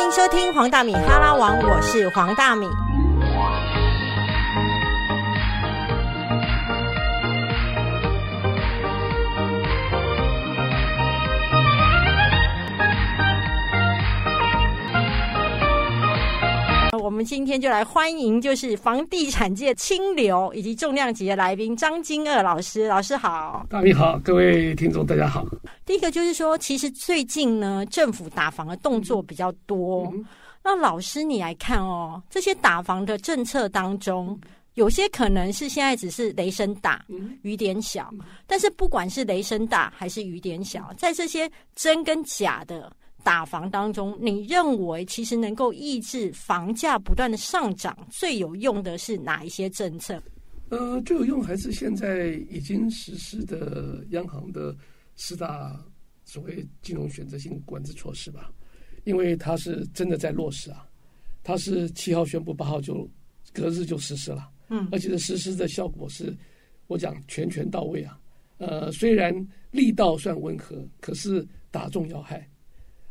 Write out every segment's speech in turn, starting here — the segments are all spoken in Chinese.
欢迎收听黄大米哈拉王，我是黄大米。们今天就来欢迎，就是房地产界清流以及重量级的来宾张金二老师。老师好，大米好，各位听众大家好。第一个就是说，其实最近呢，政府打房的动作比较多。那老师你来看哦，这些打房的政策当中，有些可能是现在只是雷声大雨点小，但是不管是雷声大还是雨点小，在这些真跟假的。打房当中，你认为其实能够抑制房价不断的上涨，最有用的是哪一些政策？呃，最有用还是现在已经实施的央行的四大所谓金融选择性管制措施吧，因为它是真的在落实啊，它是七号宣布，八号就隔日就实施了，嗯，而且这实施的效果是，我讲全权到位啊，呃，虽然力道算温和，可是打中要害。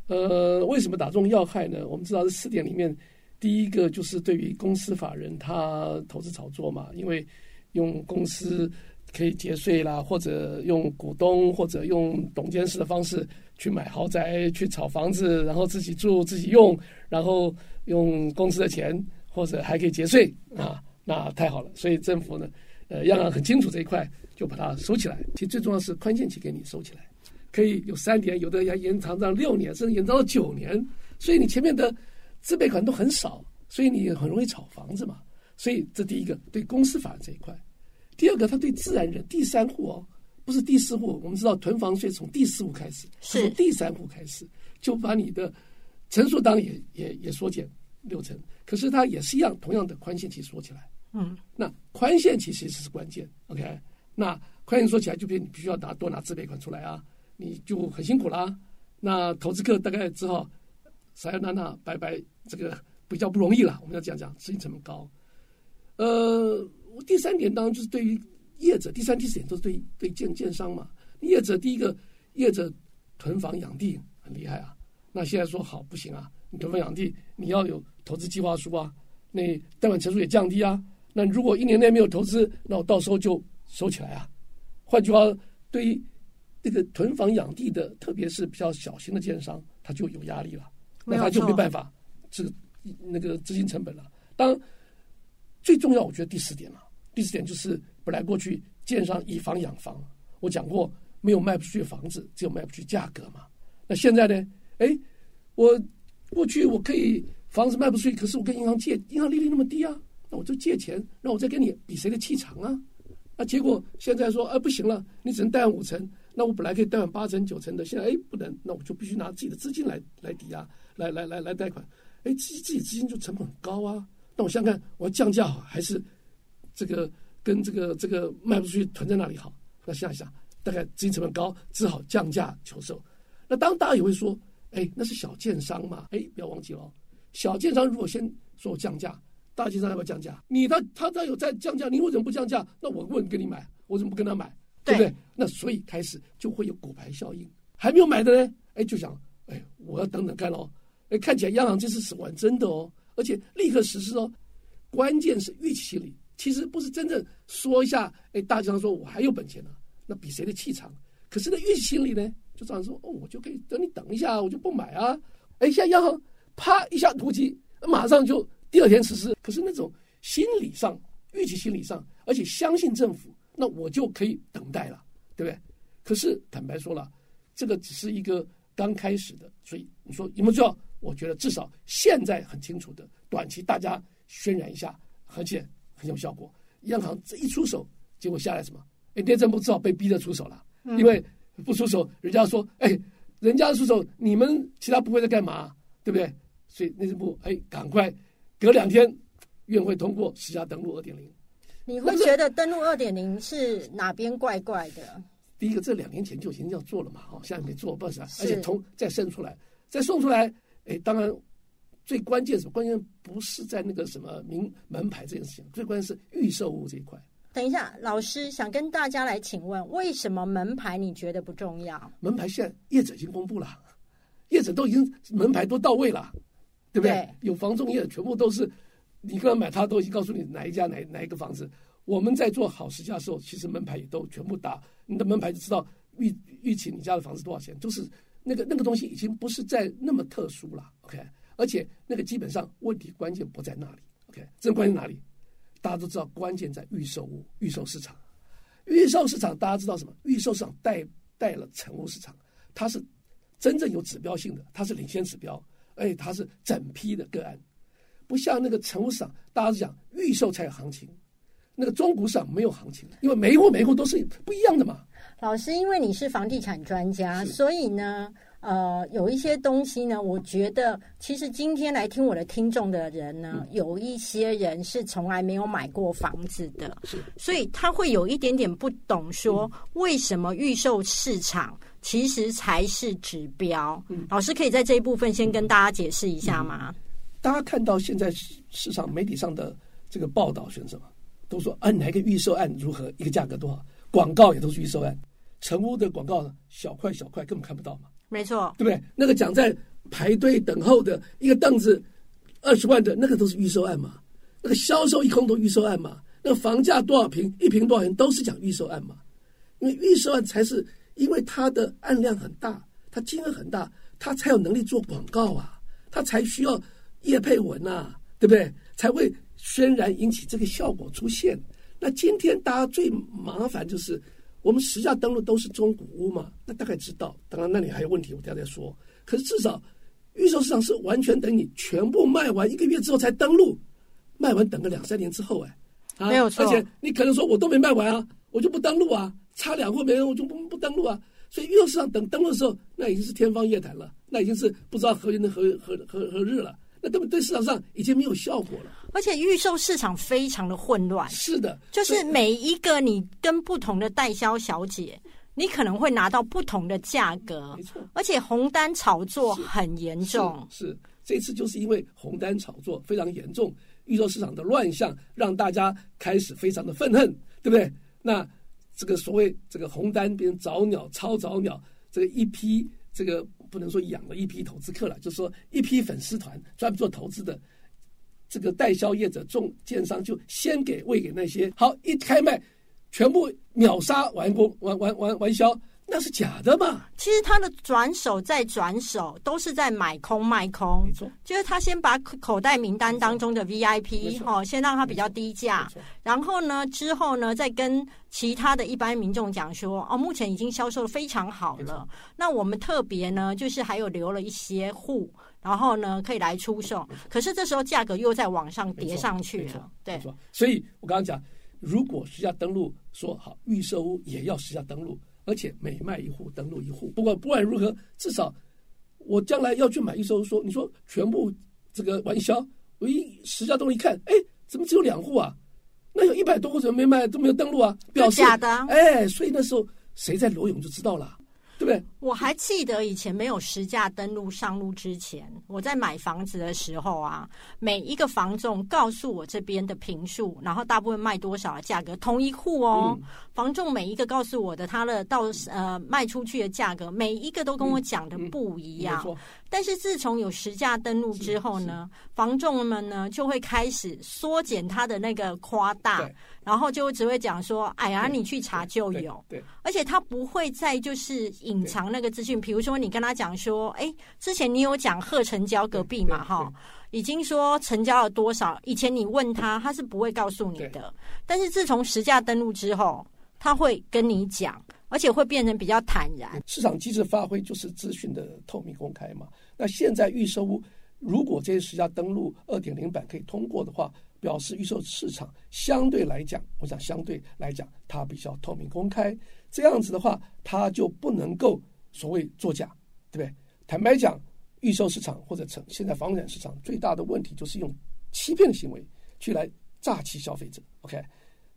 呃，为什么打中要害呢？我们知道这四点里面，第一个就是对于公司法人他投资炒作嘛，因为用公司可以节税啦，或者用股东或者用董监事的方式去买豪宅、去炒房子，然后自己住、自己用，然后用公司的钱，或者还可以节税啊，那太好了。所以政府呢，呃，央行很清楚这一块，就把它收起来。其实最重要是宽限期给你收起来。可以有三年，有的要延长到六年，甚至延长到九年。所以你前面的自备款都很少，所以你很容易炒房子嘛。所以这第一个对公司法这一块，第二个他对自然人第三户哦，不是第四户。我们知道囤房税从第四户开始，是从第三户开始就把你的层数当然也也也缩减六成，可是它也是一样，同样的宽限期缩起来。嗯，那宽限期其实是关键。OK，那宽限说起来，就变你必须要拿多拿自备款出来啊。你就很辛苦啦，那投资客大概只好撒撒那那拜拜，这个比较不容易了。我们要讲讲资金成本高。呃，第三点当然就是对于业者，第三、第四点都是对对建建商嘛。业者第一个，业者囤房养地很厉害啊。那现在说好不行啊，你囤房养地，你要有投资计划书啊，那贷款成数也降低啊。那如果一年内没有投资，那我到时候就收起来啊。换句话，对于这个囤房养地的，特别是比较小型的建商，他就有压力了，那他就没办法，这个那个资金成本了。当最重要，我觉得第四点了，第四点就是本来过去建商以房养房，我讲过没有卖不出去房子，只有卖不出去价格嘛。那现在呢？哎，我过去我可以房子卖不出去，可是我跟银行借，银行利率那么低啊，那我就借钱，那我再跟你比谁的气场啊？那结果现在说，哎，不行了，你只能贷五成。那我本来可以贷款八成九成的，现在哎不能，那我就必须拿自己的资金来来抵押，来来来来贷款，哎自自己资金就成本很高啊。那我想想看，我要降价好还是这个跟这个这个卖不出去囤在那里好？那想一想，大概资金成本高，只好降价求售。那当大家也会说，哎，那是小建商嘛，哎不要忘记了，小建商如果先说我降价，大建商要不要降价？你他他他有在降价，你为什么不降价？那我问跟你买，我怎么不跟他买？对不对？那所以开始就会有股牌效应，还没有买的呢，哎，就想，哎，我要等等看哦，哎，看起来央行这次是玩真的哦，而且立刻实施哦。关键是预期心理，其实不是真正说一下，哎，大家说我还有本钱呢，那比谁的气场？可是那预期心理呢，就这样说，哦，我就可以等你等一下，我就不买啊。哎，现在央行啪一下突击，马上就第二天实施。可是那种心理上、预期心理上，而且相信政府。那我就可以等待了，对不对？可是坦白说了，这个只是一个刚开始的，所以你说有没有做？我觉得至少现在很清楚的，短期大家渲染一下，而且很有效果。央行这一出手，结果下来什么？哎，内政部只好被逼着出手了，因为不出手，人家说，哎，人家出手，你们其他部会在干嘛？对不对？所以内政部哎，赶快隔两天，院会通过实价登录二点零。你会觉得登录二点零是哪边怪怪的？第一个，这两年前就已经要做了嘛，哦，现在没做，不是？而且从再生出来，再送出来，哎，当然最关键什么？关键不是在那个什么名门牌这件事情，最关键是预售物这一块。等一下，老师想跟大家来请问，为什么门牌你觉得不重要？门牌现在业者已经公布了，业者都已经门牌都到位了，对不对？有房仲业，全部都是你跟他买，他的东西告诉你哪一家哪哪一个房子。我们在做好时价的时候，其实门牌也都全部打，你的门牌就知道预预期你家的房子多少钱，就是那个那个东西已经不是在那么特殊了，OK？而且那个基本上问题关键不在那里，OK？真关键哪里？大家都知道，关键在预售屋、预售市场。预售市场大家知道什么？预售市场带带了成屋市场，它是真正有指标性的，它是领先指标，而且它是整批的个案，不像那个成屋市场，大家是讲预售才有行情。那个中古市场没有行情，因为每一户每一户都是不一样的嘛。老师，因为你是房地产专家，所以呢，呃，有一些东西呢，我觉得其实今天来听我的听众的人呢，有一些人是从来没有买过房子的，所以他会有一点点不懂，说为什么预售市场其实才是指标。老师可以在这一部分先跟大家解释一下吗？大家看到现在市场媒体上的这个报道选什么？都说啊，哪个预售案如何，一个价格多少？广告也都是预售案，成屋的广告呢小块小块，根本看不到嘛。没错，对不对？那个讲在排队等候的一个凳子二十万的那个都是预售案嘛。那个销售一空都预售案嘛。那个房价多少平，一平多少钱都是讲预售案嘛。因为预售案才是，因为它的案量很大，它金额很大，它才有能力做广告啊，它才需要叶佩文呐，对不对？才会。渲染引起这个效果出现，那今天大家最麻烦就是我们实价登录都是中古屋嘛，那大概知道。当然那里还有问题，我等下再说。可是至少预售市场是完全等你全部卖完一个月之后才登录，卖完等个两三年之后，哎，没有错。而且你可能说我都没卖完啊，我就不登录啊，差两户没人我就不不登录啊。所以预售市场等登录的时候，那已经是天方夜谭了，那已经是不知道何年的何何何何日了。那根本对市场上已经没有效果了，而且预售市场非常的混乱。是的，就是每一个你跟不同的代销小姐，你可能会拿到不同的价格，没错。而且红单炒作很严重。是这次就是因为红单炒作非常严重，预售市场的乱象让大家开始非常的愤恨，对不对？那这个所谓这个红单变成早鸟、超早鸟，这个一批这个。不能说养了一批投资客了，就是说一批粉丝团专门做投资的这个代销业者、中建商就先给喂给那些好一开卖，全部秒杀完工完完完完销。那是假的嘛？其实他的转手再转手都是在买空卖空，没错。就是他先把口袋名单当中的 VIP 哈，先让他比较低价，然后呢，之后呢，再跟其他的一般民众讲说，哦，目前已经销售的非常好了。那我们特别呢，就是还有留了一些户，然后呢，可以来出售。可是这时候价格又在往上叠上去了，对。所以我刚刚讲，如果实价登录说好，预售屋也要实价登录。而且每卖一户登录一户，不管不管如何，至少我将来要去买一艘，说你说全部这个完销，我一十家东一看，哎，怎么只有两户啊？那有一百多户怎么没卖都没有登录啊？表示假的。哎，所以那时候谁在裸泳就知道了。对不对？我还记得以前没有实价登录上路之前，我在买房子的时候啊，每一个房仲告诉我这边的平数，然后大部分卖多少的价格，同一户哦，房仲每一个告诉我的他的到呃卖出去的价格，每一个都跟我讲的不一样。但是自从有实价登录之后呢，房仲们呢就会开始缩减他的那个夸大，然后就只会讲说：“哎呀，你去查就有。”对，而且他不会再就是隐藏那个资讯。比如说，你跟他讲说：“哎，之前你有讲贺成交隔壁嘛？哈，已经说成交了多少？以前你问他，他是不会告诉你的。但是自从实价登录之后，他会跟你讲。”而且会变成比较坦然。市场机制发挥就是资讯的透明公开嘛。那现在预售屋，如果这些实家登录二点零版可以通过的话，表示预售市场相对来讲，我想相对来讲它比较透明公开。这样子的话，它就不能够所谓作假，对不对？坦白讲，预售市场或者成现在房产市场最大的问题就是用欺骗的行为去来诈欺消费者。OK，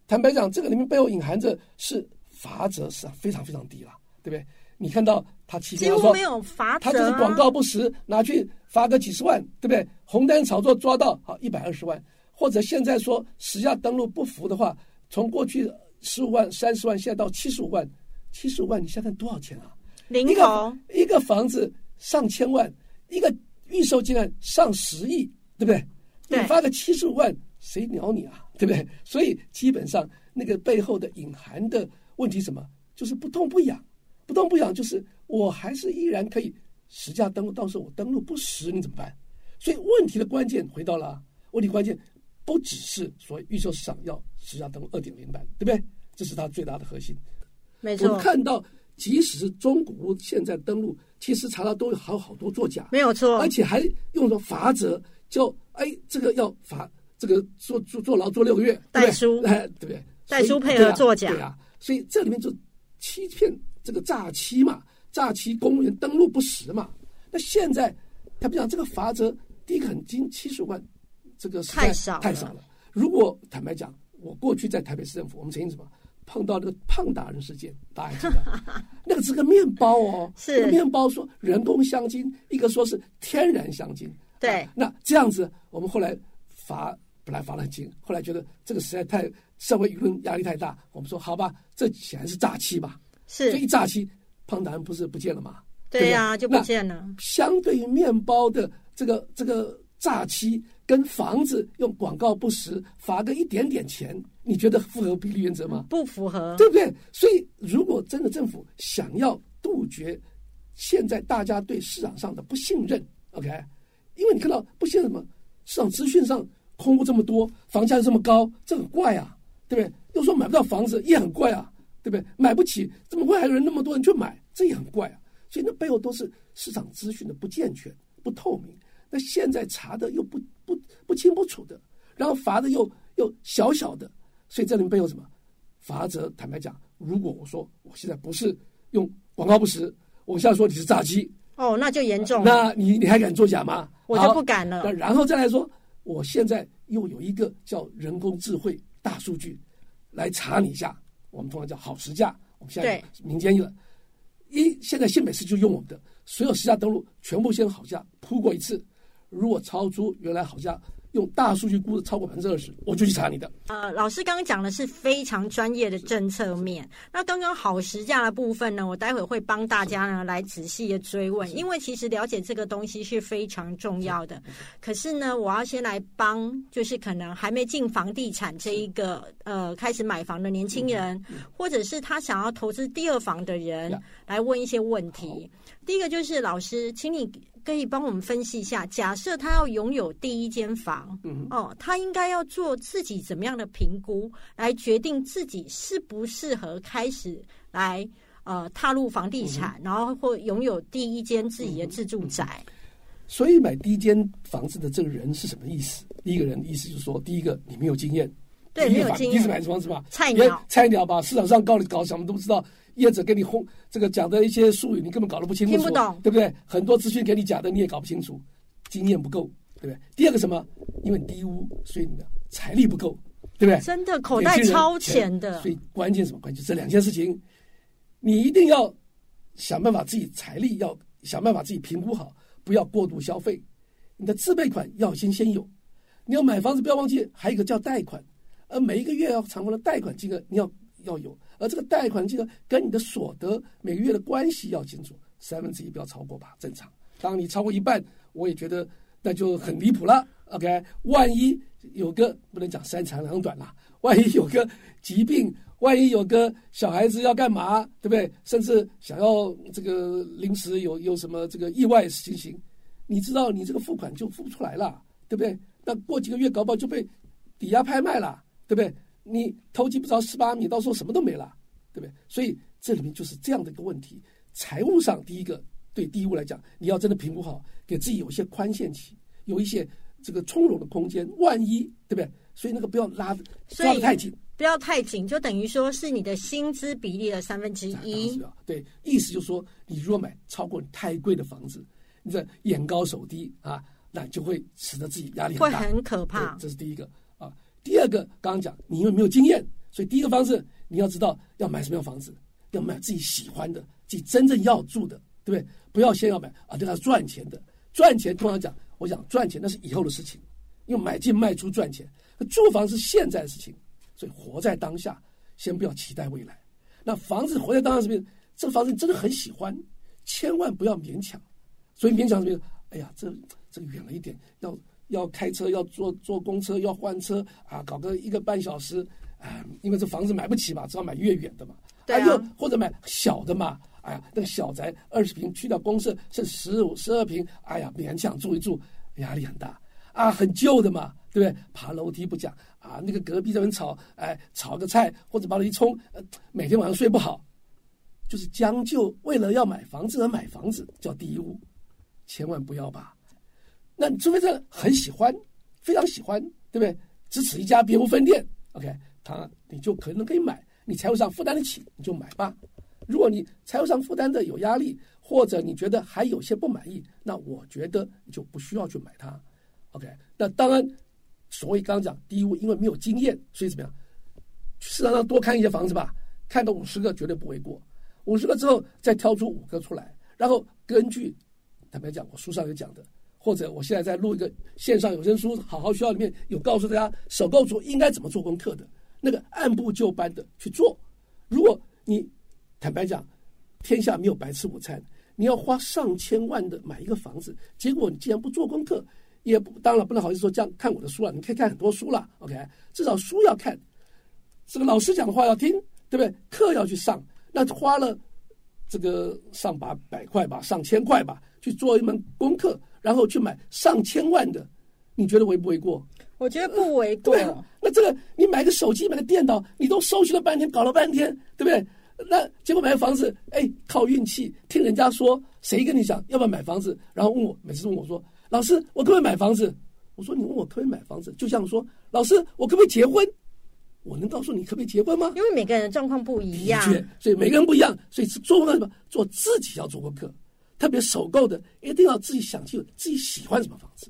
坦白讲，这个里面背后隐含着是。罚则是非常非常低了，对不对？你看到他欺骗说，没有罚他就是广告不实，拿去罚个几十万，对不对？红单炒作抓到好一百二十万，或者现在说实价登录不服的话，从过去十五万、三十万，现在到七十五万，七十五万，你现在看多少钱啊？零头一个房子上千万，一个预售金额上十亿，对不对？对你发个七十五万，谁鸟你啊？对不对？所以基本上那个背后的隐含的问题什么？就是不痛不痒，不痛不痒，就是我还是依然可以实价登录，到时候我登录不实，你怎么办？所以问题的关键回到了问题关键，不只是所谓预售市场要实价登录二点零版，对不对？这是它最大的核心。没错我们，看到，即使是中古屋现在登录，其实查到都有好好多作假，没有错而，且还用了法则，叫哎这个要罚这个坐坐坐牢坐六个月，代书哎对不对？代书配合作假对啊，对啊，所以这里面就欺骗这个诈欺嘛，诈欺公务员登录不实嘛。那现在他们讲这个罚则，第一个很金七十万，这个太少了太少了。如果坦白讲，我过去在台北市政府，我们曾经什么碰到那个胖达人事件，大家还记得？那个是个面包哦，是面包说人工香精，一个说是天然香精。对啊那这样子，我们后来罚本来罚了很轻，后来觉得这个实在太社会舆论压力太大，我们说好吧，这显然是诈欺吧。所以一，诈欺，胖达人不是不见了吗？对呀，就不见了，相对于面包的这个这个诈欺，跟房子用广告不实罚个一点点钱，你觉得符合比例原则吗？不符合，对不对？所以，如果真的政府想要杜绝现在大家对市场上的不信任，OK，因为你看到不信任什么，市场资讯上空屋这么多，房价又这么高，这很怪啊，对不对？又说买不到房子也很怪啊，对不对？买不起，怎么会还有人那么多人去买？这也很怪啊。所以那背后都是市场资讯的不健全、不透明。那现在查的又不不不清不楚的，然后罚的又又小小的，所以这里面背后什么？罚则坦白讲，如果我说我现在不是用广告不实，我现在说你是诈欺，哦，那就严重了，那你你还敢作假吗？我就不敢了那。然后再来说，我现在又有一个叫人工智慧大数据来查你一下，我们通常叫好实价，我们现在民间了。一现在新北市就用我们的所有实价登录，全部先好价铺过一次，如果超出原来好价，用大数据估的超过百分之二十，我就去查你的。呃，老师刚刚讲的是非常专业的政策面。那刚刚好时价的部分呢，我待会会帮大家呢来仔细的追问，因为其实了解这个东西是非常重要的。可是呢，我要先来帮，就是可能还没进房地产这一个呃开始买房的年轻人，或者是他想要投资第二房的人呀，来问一些问题。第一个就是老师，请你可以帮我们分析一下，假设他要拥有第一间房，嗯。哦，他应该要做自己怎么样的评估，来决定自己适不适合开始来呃踏入房地产，然后或拥有第一间自己的自住宅。所以买第一间房子的这个人是什么意思？第一个人的意思就是说，第一个你没有经验，对没有经验。房第一次买房子吧，菜鸟。菜鸟吧，市场上搞搞什么都不知道，业者给你轰这个讲的一些术语，你根本搞得不清楚，听不懂对不对？很多资讯给你讲的你也搞不清楚，经验不够，对不对？第二个什么？因为你低污，所以你的财力不够，对不对？真的口袋超钱的所，以关键什么？关键这两件事情，你一定要想办法自己财力要想办法自己评估好，不要过度消费。你的自备款要先先有，你要买房子不要忘记还有一个叫贷款，而每一个月要偿还的贷款金额你要要有，而这个贷款金额跟你的所得每个月的关系要清楚，三分之一不要超过吧，正常。当你超过一半，我也觉得那就很离谱了。OK，万一有个不能讲三长两短啦，万一有个疾病，万一有个小孩子要干嘛，对不对？甚至想要这个临时有有什么这个意外情形，你知道你这个付款就付不出来了，对不对？那过几个月搞不好就被抵押拍卖了，对不对？你投机不着十八米，到时候什么都没了，对不对？所以这里面就是这样的一个问题。财务上，第一个对第一屋来讲，你要真的评估好，给自己有一些宽限期，有一些这个从容的空间。万一对不对？所以那个不要拉得所以抓得太紧，不要太紧，就等于说是你的薪资比例的三分之一对，意思就是说，你如果买超过太贵的房子，你这眼高手低啊，那就会使得自己压力很大，会很可怕，这是第一个啊。第二个，刚刚讲你因为没有经验，所以第一个方式你要知道要买什么样的房子，要买自己喜欢的，自己真正要住的，对不对？不要先要买啊，对它赚钱的，赚钱通常讲，我想赚钱那是以后的事情，因为买进卖出赚钱，住房是现在的事情，所以活在当下，先不要期待未来。那房子活在当下是不是？这个房子你真的很喜欢，千万不要勉强。所以勉强什么？哎呀，这这个远了一点，要要开车，要坐坐公车，要换车啊，搞个一个半小时啊，因为这房子买不起嘛，只好买越远的嘛。对啊又或者买小的嘛。哎呀，那个小宅二十平，去掉公社是十五、十二平，哎呀，勉强住一住，压力很大啊，很旧的嘛，对不对？爬楼梯不讲啊，那个隔壁这边炒，哎，炒个菜或者把它一冲，呃，每天晚上睡不好，就是将就为了要买房子而买房子，叫第一屋，千万不要吧。那你除非是很喜欢，非常喜欢，对不对？只此一家，别无分店。OK，他你就可能可以买，你财务上负担得起，你就买吧。如果你财务上负担的有压力，或者你觉得还有些不满意，那我觉得你就不需要去买它。OK，那当然，所谓刚刚讲第一屋，因为没有经验，所以怎么样？市场上多看一些房子吧，看到五十个绝对不为过。五十个之后再挑出五个出来，然后根据坦白讲，我书上有讲的，或者我现在在录一个线上有声书，好好学校里面有告诉大家首购族应该怎么做功课的，那个按部就班的去做。如果你坦白讲，天下没有白吃午餐，你要花上千万的买一个房子，结果你既然不做功课，也不当然不能好意思说这样看我的书了，你可以看很多书了，OK，至少书要看，这个老师讲的话要听，对不对？课要去上，那花了这个上把百块吧，上千块吧，去做一门功课，然后去买上千万的，你觉得为不为过？我觉得不为过。对啊，那这个你买个手机，买个电脑，你都搜寻了半天，搞了半天，对不对？那结果买个房子，哎，靠运气，听人家说，谁跟你讲要不要买房子，然后问我，每次问我说，老师，我可不可以买房子？我说你问我可不可以买房子，就像说，老师，我可不可以结婚？我能告诉你可不可以结婚吗？因为每个人的状况不一样，的确，所以每个人不一样，所以做什么？做自己要做功课，特别首购的一定要自己想清楚自己喜欢什么房子。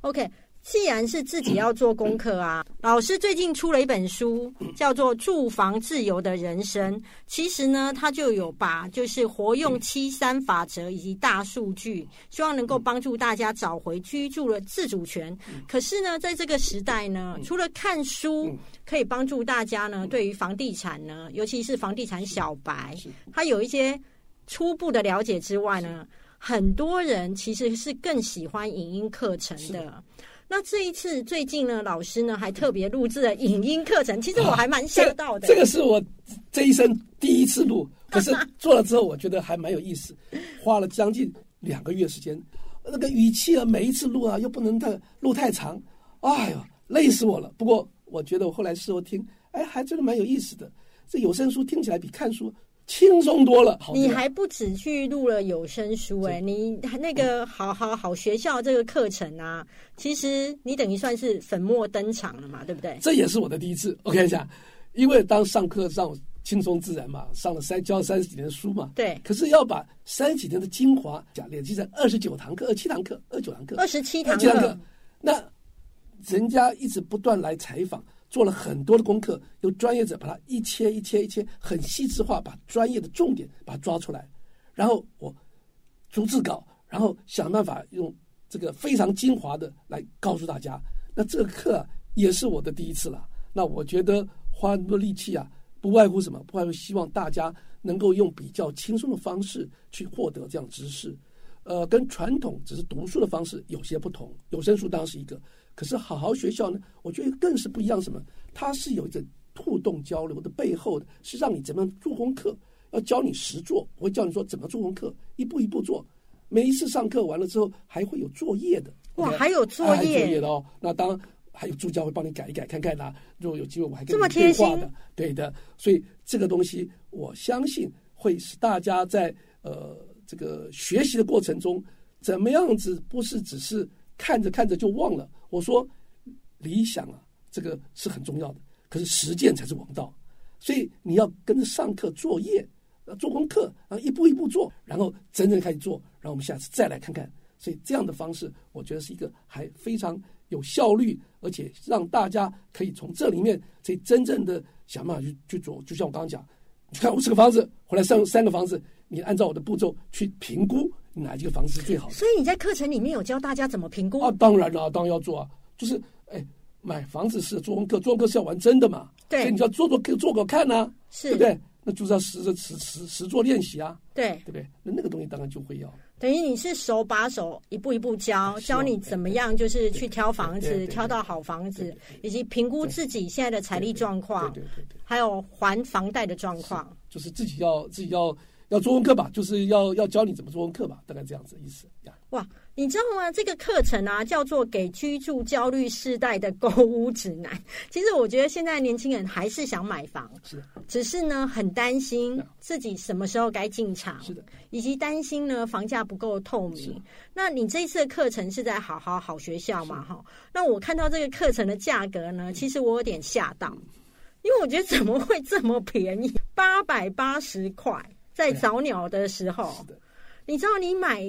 OK，既然是自己要做功课啊，老师最近出了一本书，叫做《住房自由的人生》。其实呢，他就有把就是活用七三法则以及大数据，希望能够帮助大家找回居住的自主权。可是呢，在这个时代呢，除了看书可以帮助大家呢，对于房地产呢，尤其是房地产小白，他有一些初步的了解之外呢。很多人其实是更喜欢影音课程的。那这一次最近呢，老师呢还特别录制了影音课程，其实我还蛮吓到的。这个是我这一生第一次录，可是做了之后，我觉得还蛮有意思，花了将近两个月时间。那个语气啊，每一次录啊，又不能太录太长，哎呦，累死我了。不过我觉得我后来事后听，哎，还真的蛮有意思的。这有声书听起来比看书。轻松多了，你还不止去录了有声书哎、欸，你那个好好好学校这个课程啊，其实你等于算是粉墨登场了嘛，对不对？这也是我的第一次。我跟你讲，因为当上课上轻松自然嘛，上了三教三十几年书嘛，对。可是要把三十几年的精华讲累积在二十九堂课、二七堂课、二九堂课、二十七堂课，那人家一直不断来采访。做了很多的功课，由专业者把它一切一切一切很细致化，把专业的重点把它抓出来，然后我逐字稿，然后想办法用这个非常精华的来告诉大家。那这个课、也是我的第一次了。那我觉得花很多力气啊，不外乎什么？不外乎希望大家能够用比较轻松的方式去获得这样知识。呃，跟传统只是读书的方式有些不同。有声书当然是一个。可是好好学校呢，我觉得更是不一样。什么？它是有一个互动交流的背后的，是让你怎么样做功课，要教你实做，我会教你说怎么做功课，一步一步做。每一次上课完了之后，还会有作业的。哇，还有作业，还有作业的哦。那当然还有助教会帮你改一改，看看啦、啊。如果有机会，我还跟这么你对话的。对的，所以这个东西，我相信会使大家在呃这个学习的过程中，怎么样子不是只是。看着看着就忘了。我说，理想啊，这个是很重要的，可是实践才是王道。所以你要跟着上课作业，做功课，然后一步一步做，然后真正开始做，然后我们下次再来看看。所以这样的方式，我觉得是一个还非常有效率，而且让大家可以从这里面，所以真正的想办法去去做。就像我刚刚讲，你看五十个房子，回来上三个房子，你按照我的步骤去评估。哪一个房子是最好的？所以你在课程里面有教大家怎么评估啊？当然了，当然要做啊。就是哎，买房子是做功课，做功课是要玩真的嘛。对，所以你要做做做给我看呐、啊，是对不对？那就是要实实实实做练习啊，对对不对？那那个东西当然就会要。等于你是手把手一步一步教，教你怎么样就是去挑房子，挑到好房子，以及评估自己现在的财力状况，对对对，还有还房贷的状况，就是自己要自己要要做功课吧，就是要要教你怎么做功课吧，大概这样子的意思呀。哇，你知道吗？这个课程啊，叫做《给居住焦虑世代的购物指南》。其实我觉得现在年轻人还是想买房，是，只是呢很担心自己什么时候该进场，是的，以及担心呢房价不够透明。那你这次的课程是在好好好学校嘛？哈，那我看到这个课程的价格呢，其实我有点吓到，因为我觉得怎么会这么便宜？八百八十块，在早鸟的时候，你知道你买。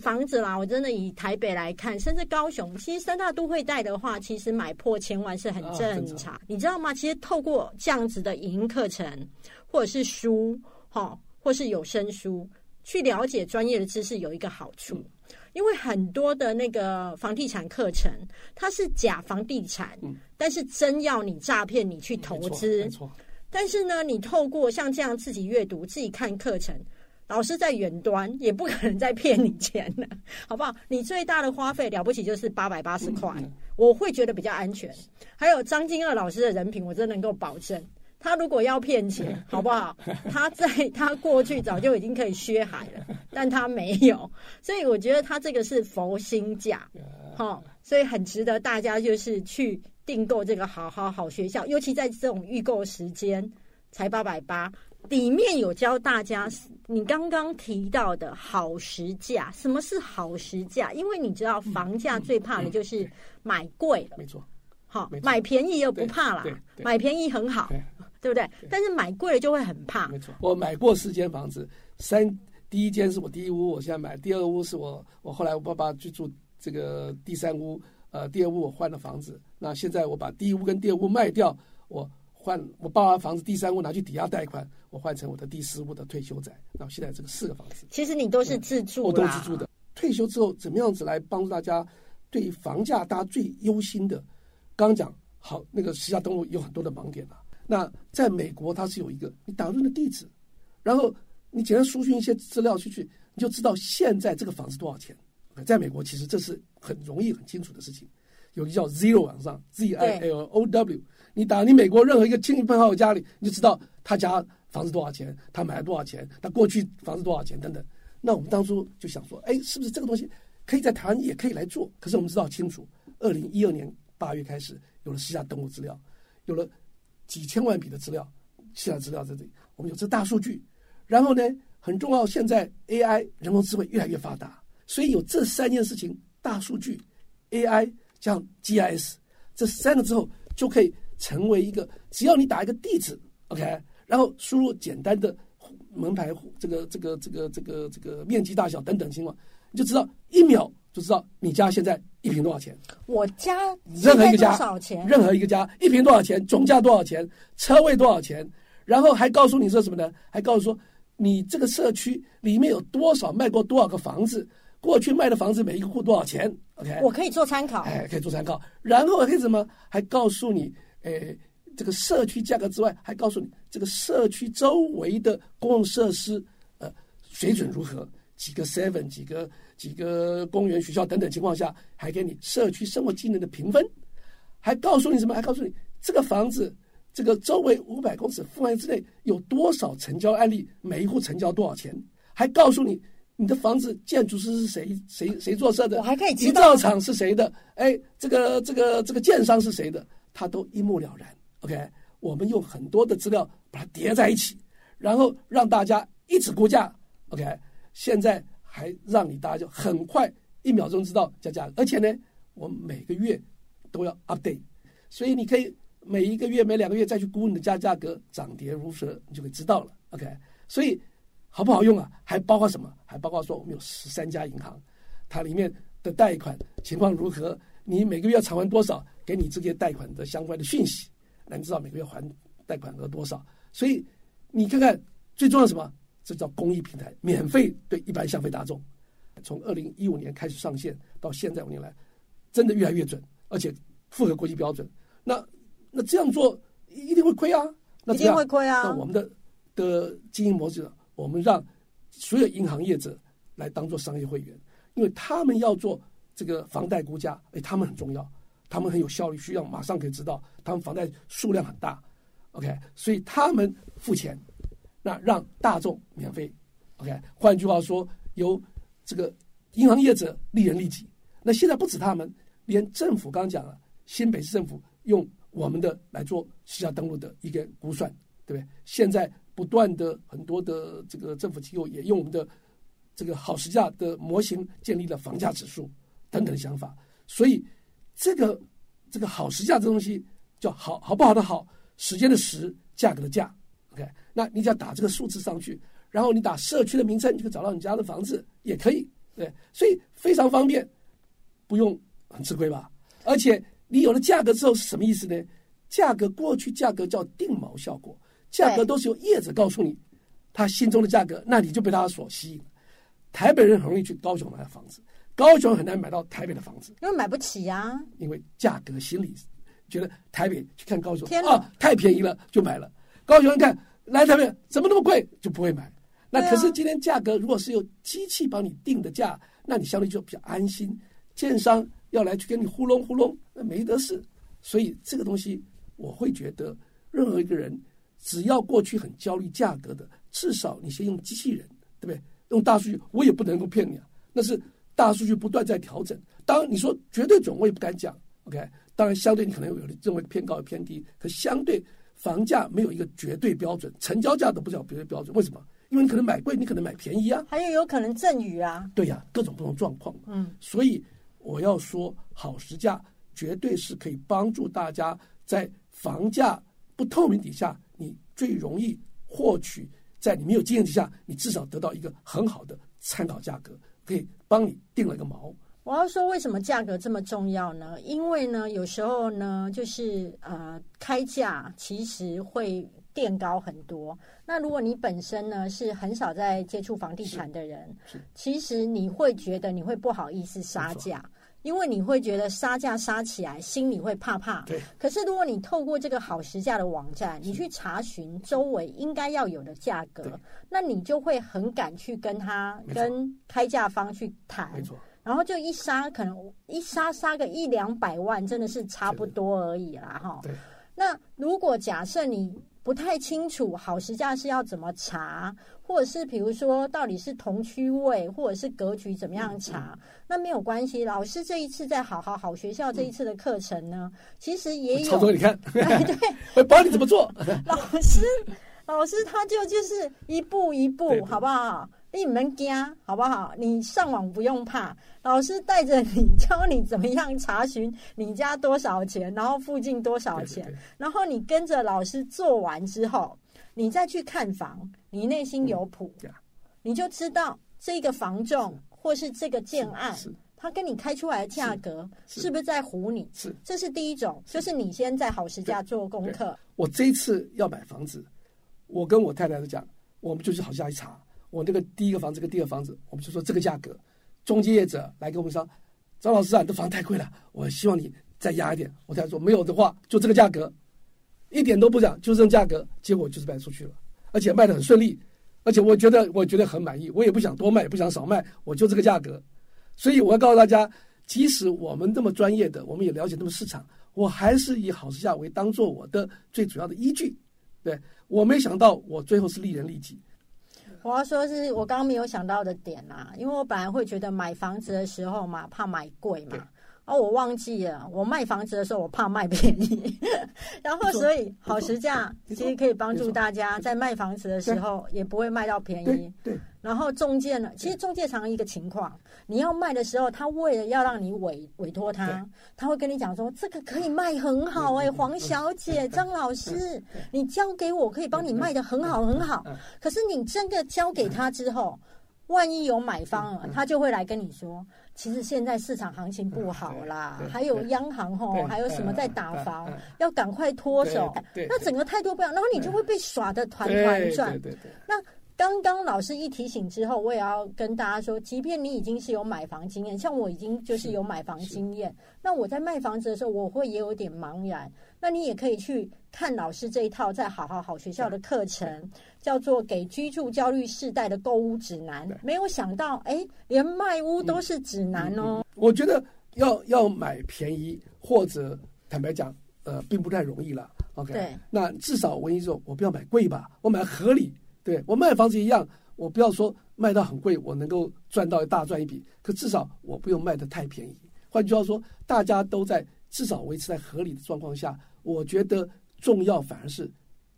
房子啦，我真的以台北来看，甚至高雄，其实三大都会带的话，其实买破千万是很正常。你知道吗？其实透过这样子的影音课程，或者是书，哈，或是有声书，去了解专业的知识，有一个好处，因为很多的那个房地产课程，它是假房地产，但是真要你诈骗你去投资，没错。但是呢，你透过像这样自己阅读、自己看课程。老师在远端也不可能再骗你钱了，好不好？你最大的花费了不起就是八百八十块，我会觉得比较安全。还有张金二老师的人品，我真能够保证，他如果要骗钱，好不好？他在他过去早就已经可以削海了，但他没有，所以我觉得他这个是佛心价，好，所以很值得大家就是去订购这个好好好学校，尤其在这种预购时间才八百八。里面有教大家你刚刚提到的好时价，什么是好时价？因为你知道房价最怕的就是买贵了，没错，好买便宜又不怕啦，买便宜很好，对不对？但是买贵了就会很怕。没错，我买过四间房子，三第一间是我第一屋，我现在买第二屋是我我后来我爸爸去住这个第三屋，呃，第二屋我换了房子，那现在我把第一屋跟第二屋卖掉，我。换我爸爸房子第三屋拿去抵押贷款，我换成我的第四屋的退休宅。然后现在这个四个房子，其实你都是自住，我都自住的。退休之后怎么样子来帮助大家？对房价大家最忧心的，刚刚讲好那个实价登录有很多的盲点啊。那在美国它是有一个，你打入你的地址，然后你简单输进一些资料出去，你就知道现在这个房子多少钱。在美国其实这是很容易很清楚的事情，有个叫 Zero 网上 Z I L O W。你打你美国任何一个亲戚朋友家里，你就知道他家房子多少钱，他买了多少钱，他过去房子多少钱等等。那我们当初就想说，哎，是不是这个东西可以在台湾也可以来做？可是我们知道清楚，二零一二年八月开始有了私下登录资料，有了几千万笔的资料，私下资料在这里，我们有这大数据。然后呢，很重要，现在 AI 人工智慧越来越发达，所以有这三件事情：大数据、AI 加上 GIS 这三个之后就可以。成为一个，只要你打一个地址，OK，然后输入简单的门牌这个这个这个这个这个面积大小等等情况，你就知道一秒就知道你家现在一平多少钱。我家任何一个家多少钱？任何一个家一平多少钱？总价多少钱？车位多少钱？然后还告诉你说什么呢？还告诉说你这个社区里面有多少卖过多少个房子，过去卖的房子每一个户多少钱？OK，我可以做参考。哎，可以做参考。然后可以什么？还告诉你。诶，这个社区价格之外，还告诉你这个社区周围的公共设施，呃，水准如何？几个 seven，几个几个公园、学校等等情况下，还给你社区生活技能的评分，还告诉你什么？还告诉你这个房子，这个周围五百公尺范围之内有多少成交案例，每一户成交多少钱？还告诉你你的房子建筑师是谁？谁谁做设的？我还可以知道。营造厂是谁的？哎，这个这个这个建商是谁的？他都一目了然，OK，我们用很多的资料把它叠在一起，然后让大家一直估价，OK，现在还让你大家就很快一秒钟知道加价，而且呢，我们每个月都要 update，所以你可以每一个月、每两个月再去估你的价价格涨跌如何，你就会知道了，OK，所以好不好用啊？还包括什么？还包括说我们有十三家银行，它里面的贷款情况如何？你每个月要偿还多少？给你这些贷款的相关的讯息，那你知道每个月还贷款额多少？所以你看看最重要什么？这叫公益平台，免费对一般消费大众。从二零一五年开始上线到现在五年来，真的越来越准，而且符合国际标准。那那这样做一定会亏啊？那一定会亏啊！那我们的的经营模式，我们让所有银行业者来当做商业会员，因为他们要做这个房贷估价，哎，他们很重要，他们很有效率，需要马上可以知道他们房贷数量很大，OK，所以他们付钱，那让大众免费，OK，换句话说，由这个银行业者利人利己。那现在不止他们，连政府刚讲了，新北市政府用我们的来做实价登录的一个估算，对不对？现在不断的很多的这个政府机构也用我们的这个好实价的模型建立了房价指数等等想法，所以这个这个好实价这东西叫好好不好的好，时间的时，价格的价，OK？那你只要打这个数字上去，然后你打社区的名称，就可以找到你家的房子，也可以，对，所以非常方便。不用很吃亏吧？而且你有了价格之后是什么意思呢？价格过去价格叫定锚效果，价格都是由业者告诉你他心中的价格，那你就被他所吸引。台北人很容易去高雄买房子，高雄很难买到台北的房子，因为买不起呀。因为价格心理觉得台北去看高雄啊太便宜了就买了，高雄人看来台北怎么那么贵就不会买。那可是今天价格如果是由机器帮你定的价，那你相对就比较安心。建商要来去跟你糊弄糊弄，那没得事。所以这个东西，我会觉得，任何一个人只要过去很焦虑价格的，至少你先用机器人，对不对？用大数据，我也不能够骗你啊。那是大数据不断在调整。当然你说绝对准，我也不敢讲。OK，当然相对你可能有的认为偏高偏低，可相对房价没有一个绝对标准，成交价都不叫绝对标准。为什么？因为你可能买贵，你可能买便宜啊。还有有可能赠与啊。对呀，各种不同状况。嗯，所以。我要说，好时价绝对是可以帮助大家在房价不透明底下，你最容易获取，在你没有经验之下，你至少得到一个很好的参考价格，可以帮你定了个锚。我要说，为什么价格这么重要呢？因为呢，有时候呢，就是呃，开价其实会垫高很多。那如果你本身呢是很少在接触房地产的人，其实你会觉得你会不好意思杀价。因为你会觉得杀价杀起来，心里会怕怕。对。可是如果你透过这个好实价的网站，你去查询周围应该要有的价格，那你就会很敢去跟他、跟开价方去谈。没错。然后就一杀，可能一杀杀个一两百万，真的是差不多而已啦，哈。对。那如果假设你不太清楚好实价是要怎么查？或者是比如说，到底是同区位，或者是格局怎么样查？那没有关系。老师这一次在好好好学校这一次的课程呢，其实也有操作，你看，对，我帮你怎么做。老师，老师他就就是一步一步，好不好？你们家好不好？你上网不用怕，老师带着你教你怎么样查询你家多少钱，然后附近多少钱，然后你跟着老师做完之后。你再去看房，你内心有谱，你就知道这个房仲或是这个建案，他跟你开出来的价格是不是在唬你？是，这是第一种，就是你先在好时价做功课。我这一次要买房子，我跟我太太都讲，我们就去好价一查，我那个第一个房子跟第二个房子，我们就说这个价格，中介业者来跟我们说，张老师啊，你的房太贵了，我希望你再压一点。我太太说没有的话，就这个价格。一点都不涨，就这价格，结果就是卖出去了，而且卖的很顺利，而且我觉得我觉得很满意，我也不想多卖，也不想少卖，我就这个价格。所以我要告诉大家，即使我们这么专业的，我们也了解这么市场，我还是以好市价为当做我的最主要的依据。对我没想到，我最后是利人利己。我要说是我刚刚没有想到的点啊，因为我本来会觉得买房子的时候嘛，怕买贵嘛。哦，我忘记了，我卖房子的时候我怕卖便宜，然后所以好时价其实可以帮助大家在卖房子的时候也不会卖到便宜。对，然后中介呢，其实中介常一个情况，你要卖的时候，他为了要让你委委托他，他会跟你讲说这个可以卖很好哎，黄小姐、张老师，你交给我可以帮你卖的很好很好。可是你真的交给他之后，万一有买方了，他就会来跟你说。其实现在市场行情不好啦，还有央行吼，还有什么在打房，要赶快脱手。那整个态度不一样，然后你就会被耍的团团转。那刚刚老师一提醒之后，我也要跟大家说，即便你已经是有买房经验，像我已经就是有买房经验，那我在卖房子的时候，我会也有点茫然。那你也可以去看老师这一套在好好好学校的课程，叫做《给居住焦虑世代的购物指南》。没有想到，哎，连卖屋都是指南哦。我觉得要要买便宜，或者坦白讲，呃，并不太容易了。OK，对，那至少我跟你说，我不要买贵吧，我买合理。对我卖房子一样，我不要说卖到很贵，我能够赚到大赚一笔。可至少我不用卖的太便宜。换句话说，大家都在至少维持在合理的状况下，我觉得重要反而是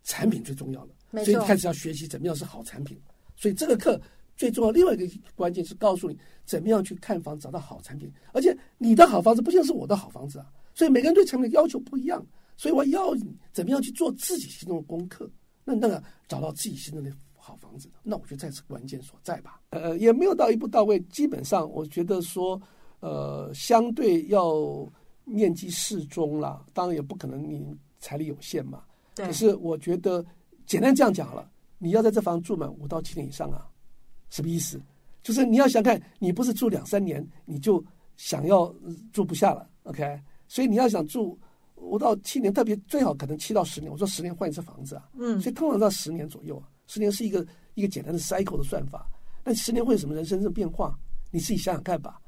产品最重要了。所以开始要学习怎么样是好产品。所以这个课最重要，另外一个关键是告诉你怎么样去看房找到好产品。而且你的好房子不像是我的好房子啊，所以每个人对产品的要求不一样。所以我要你怎么样去做自己心中的功课。那那个找到自己心中的好房子，那我觉得这是关键所在吧。呃，也没有到一步到位，基本上我觉得说，呃，相对要面积适中啦。当然也不可能你财力有限嘛。对。可是我觉得简单这样讲了，你要在这房住满五到七年以上啊，什么意思？就是你要想看，你不是住两三年你就想要住不下了，OK？所以你要想住。五到七年，特别最好可能七到十年。我说十年换一次房子啊，嗯，所以通常在十年左右啊。十年是一个一个简单的 cycle 的算法。那十年会有什么人生的变化？你自己想想看吧，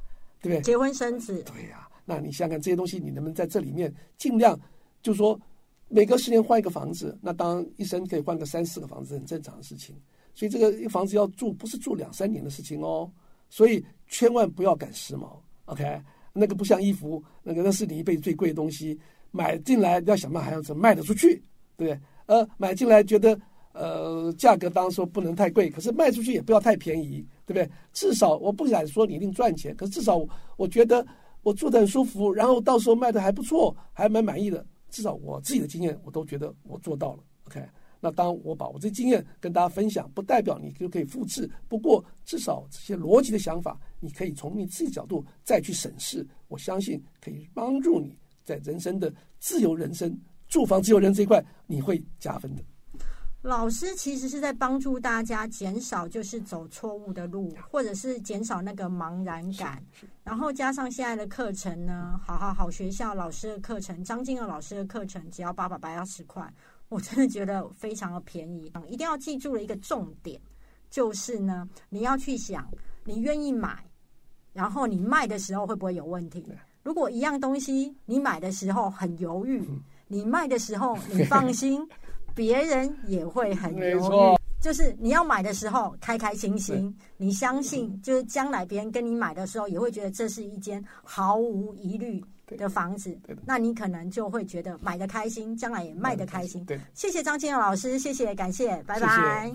对不对？结婚生子。对呀，那你想想看这些东西，你能不能在这里面尽量，就说每隔十年换一个房子？那当一生可以换个三四个房子，很正常的事情。所以这个一房子要住，不是住两三年的事情哦。所以千万不要赶时髦，OK？那个不像衣服，那个那是你一辈子最贵的东西。买进来要想办法，还要怎么卖得出去，对不对？呃，买进来觉得呃价格当然说不能太贵，可是卖出去也不要太便宜，对不对？至少我不敢说你一定赚钱，可是至少我觉得我住得很舒服，然后到时候卖的还不错，还蛮满意的。至少我自己的经验，我都觉得我做到了。OK，那当我把我这经验跟大家分享，不代表你就可以复制。不过至少这些逻辑的想法，你可以从你自己角度再去审视，我相信可以帮助你。在人生的自由人生、住房自由人这一块，你会加分的。老师其实是在帮助大家减少就是走错误的路，或者是减少那个茫然感。然后加上现在的课程呢，好好好学校老师的课程，张静娥老师的课程只要八百八二十块，我真的觉得非常的便宜。一定要记住了一个重点，就是呢，你要去想，你愿意买，然后你卖的时候会不会有问题？如果一样东西你买的时候很犹豫，你卖的时候你放心，别人也会很犹豫。就是你要买的时候开开心心，你相信，就是将来别人跟你买的时候也会觉得这是一间毫无疑虑的房子。那你可能就会觉得买的开心，将来也卖的开心。谢谢张金勇老师，谢谢，感谢，拜拜。